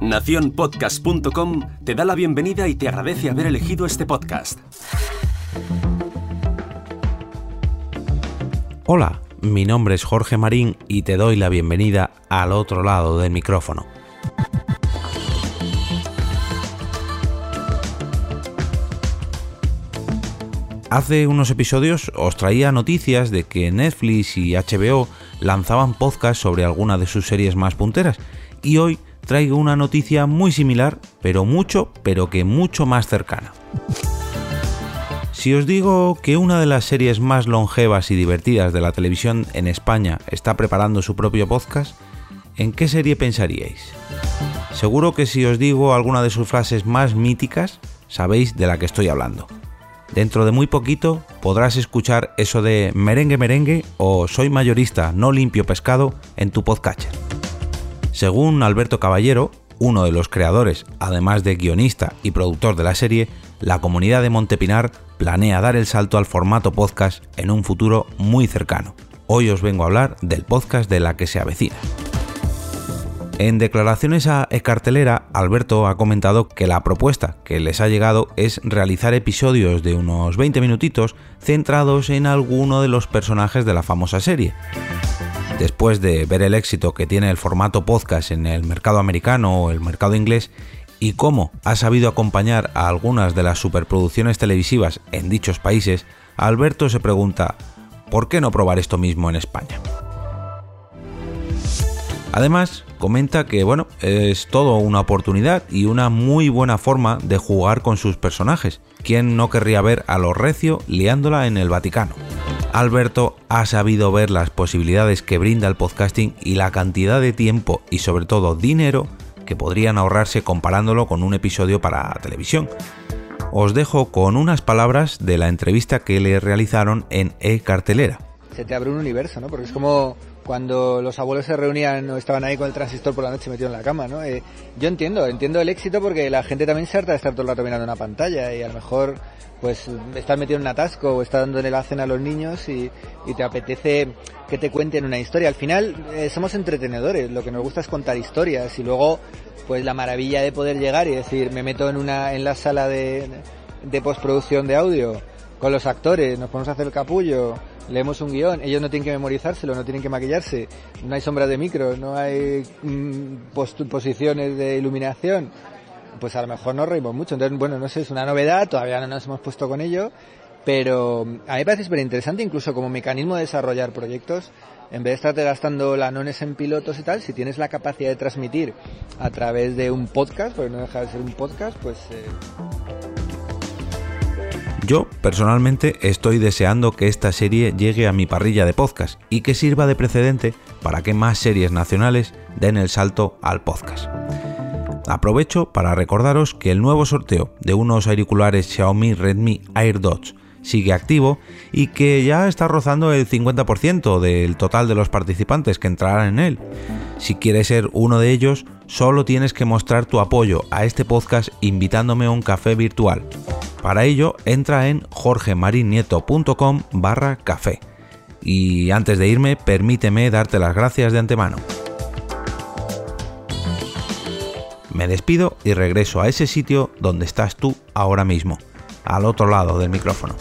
Naciónpodcast.com te da la bienvenida y te agradece haber elegido este podcast. Hola, mi nombre es Jorge Marín y te doy la bienvenida al otro lado del micrófono. Hace unos episodios os traía noticias de que Netflix y HBO lanzaban podcasts sobre alguna de sus series más punteras y hoy traigo una noticia muy similar, pero mucho, pero que mucho más cercana. Si os digo que una de las series más longevas y divertidas de la televisión en España está preparando su propio podcast, ¿en qué serie pensaríais? Seguro que si os digo alguna de sus frases más míticas, sabéis de la que estoy hablando. Dentro de muy poquito podrás escuchar eso de merengue merengue o soy mayorista, no limpio pescado en tu podcatcher. Según Alberto Caballero, uno de los creadores, además de guionista y productor de la serie, la comunidad de Montepinar planea dar el salto al formato podcast en un futuro muy cercano. Hoy os vengo a hablar del podcast de la que se avecina. En declaraciones a E-Cartelera, Alberto ha comentado que la propuesta que les ha llegado es realizar episodios de unos 20 minutitos centrados en alguno de los personajes de la famosa serie. Después de ver el éxito que tiene el formato podcast en el mercado americano o el mercado inglés y cómo ha sabido acompañar a algunas de las superproducciones televisivas en dichos países, Alberto se pregunta, ¿por qué no probar esto mismo en España? Además, comenta que bueno, es todo una oportunidad y una muy buena forma de jugar con sus personajes. ¿Quién no querría ver a los recio liándola en el Vaticano? Alberto ha sabido ver las posibilidades que brinda el podcasting y la cantidad de tiempo y sobre todo dinero que podrían ahorrarse comparándolo con un episodio para televisión. Os dejo con unas palabras de la entrevista que le realizaron en E-Cartelera. Se te abre un universo, ¿no? Porque es como cuando los abuelos se reunían o estaban ahí con el transistor por la noche metido en la cama, ¿no? Eh, yo entiendo, entiendo el éxito porque la gente también se harta de estar todo el rato mirando una pantalla y a lo mejor pues estar metido en un atasco o estar dando en el hacen a los niños y, te apetece que te cuenten una historia. Al final eh, somos entretenedores, lo que nos gusta es contar historias y luego pues la maravilla de poder llegar y decir me meto en una en la sala de, de postproducción de audio con los actores, nos ponemos a hacer el capullo, leemos un guion, ellos no tienen que memorizárselo, no tienen que maquillarse, no hay sombras de micro, no hay mm, posiciones de iluminación, pues a lo mejor nos reímos mucho. Entonces, bueno, no sé, es una novedad, todavía no nos hemos puesto con ello, pero a mí me parece súper interesante, incluso como mecanismo de desarrollar proyectos, en vez de estarte gastando lanones en pilotos y tal, si tienes la capacidad de transmitir a través de un podcast, porque no deja de ser un podcast, pues... Eh, yo, personalmente, estoy deseando que esta serie llegue a mi parrilla de podcast y que sirva de precedente para que más series nacionales den el salto al podcast. Aprovecho para recordaros que el nuevo sorteo de unos auriculares Xiaomi Redmi AirDots sigue activo y que ya está rozando el 50% del total de los participantes que entrarán en él. Si quieres ser uno de ellos, solo tienes que mostrar tu apoyo a este podcast invitándome a un café virtual. Para ello, entra en jorgemarinieto.com barra café. Y antes de irme, permíteme darte las gracias de antemano. Me despido y regreso a ese sitio donde estás tú ahora mismo, al otro lado del micrófono.